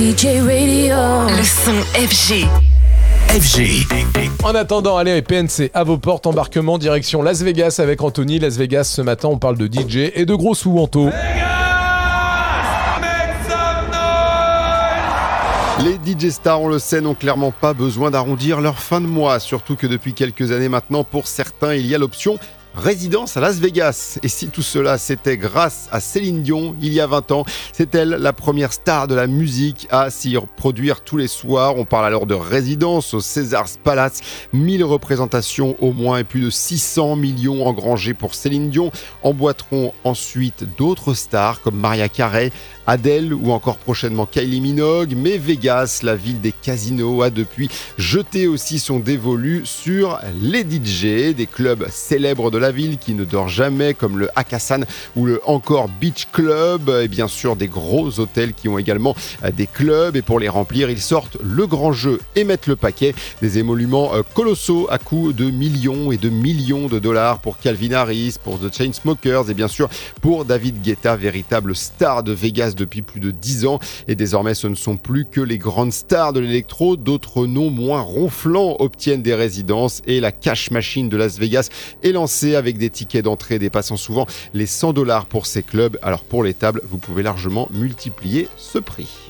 DJ Radio. Le son FG. FG. En attendant, allez, PNC à vos portes, embarquement direction Las Vegas avec Anthony. Las Vegas, ce matin, on parle de DJ et de gros sous Anto. Les DJ stars, on le sait, n'ont clairement pas besoin d'arrondir leur fin de mois, surtout que depuis quelques années maintenant, pour certains, il y a l'option résidence à Las Vegas. Et si tout cela c'était grâce à Céline Dion il y a 20 ans, c'est elle la première star de la musique à s'y produire tous les soirs. On parle alors de résidence au César's Palace, 1000 représentations au moins et plus de 600 millions engrangés pour Céline Dion. Emboîteront ensuite d'autres stars comme Maria Carey, Adele ou encore prochainement Kylie Minogue. Mais Vegas, la ville des casinos, a depuis jeté aussi son dévolu sur les DJ, des clubs célèbres de la ville qui ne dort jamais, comme le Hakkasan ou le Encore Beach Club, et bien sûr des gros hôtels qui ont également euh, des clubs, et pour les remplir, ils sortent le grand jeu et mettent le paquet, des émoluments euh, colossaux à coût de millions et de millions de dollars pour Calvin Harris, pour The Chainsmokers, et bien sûr pour David Guetta, véritable star de Vegas depuis plus de 10 ans, et désormais ce ne sont plus que les grandes stars de l'électro, d'autres noms moins ronflants obtiennent des résidences, et la cash machine de Las Vegas est lancée avec des tickets d'entrée dépassant souvent les 100 dollars pour ces clubs. Alors pour les tables, vous pouvez largement multiplier ce prix.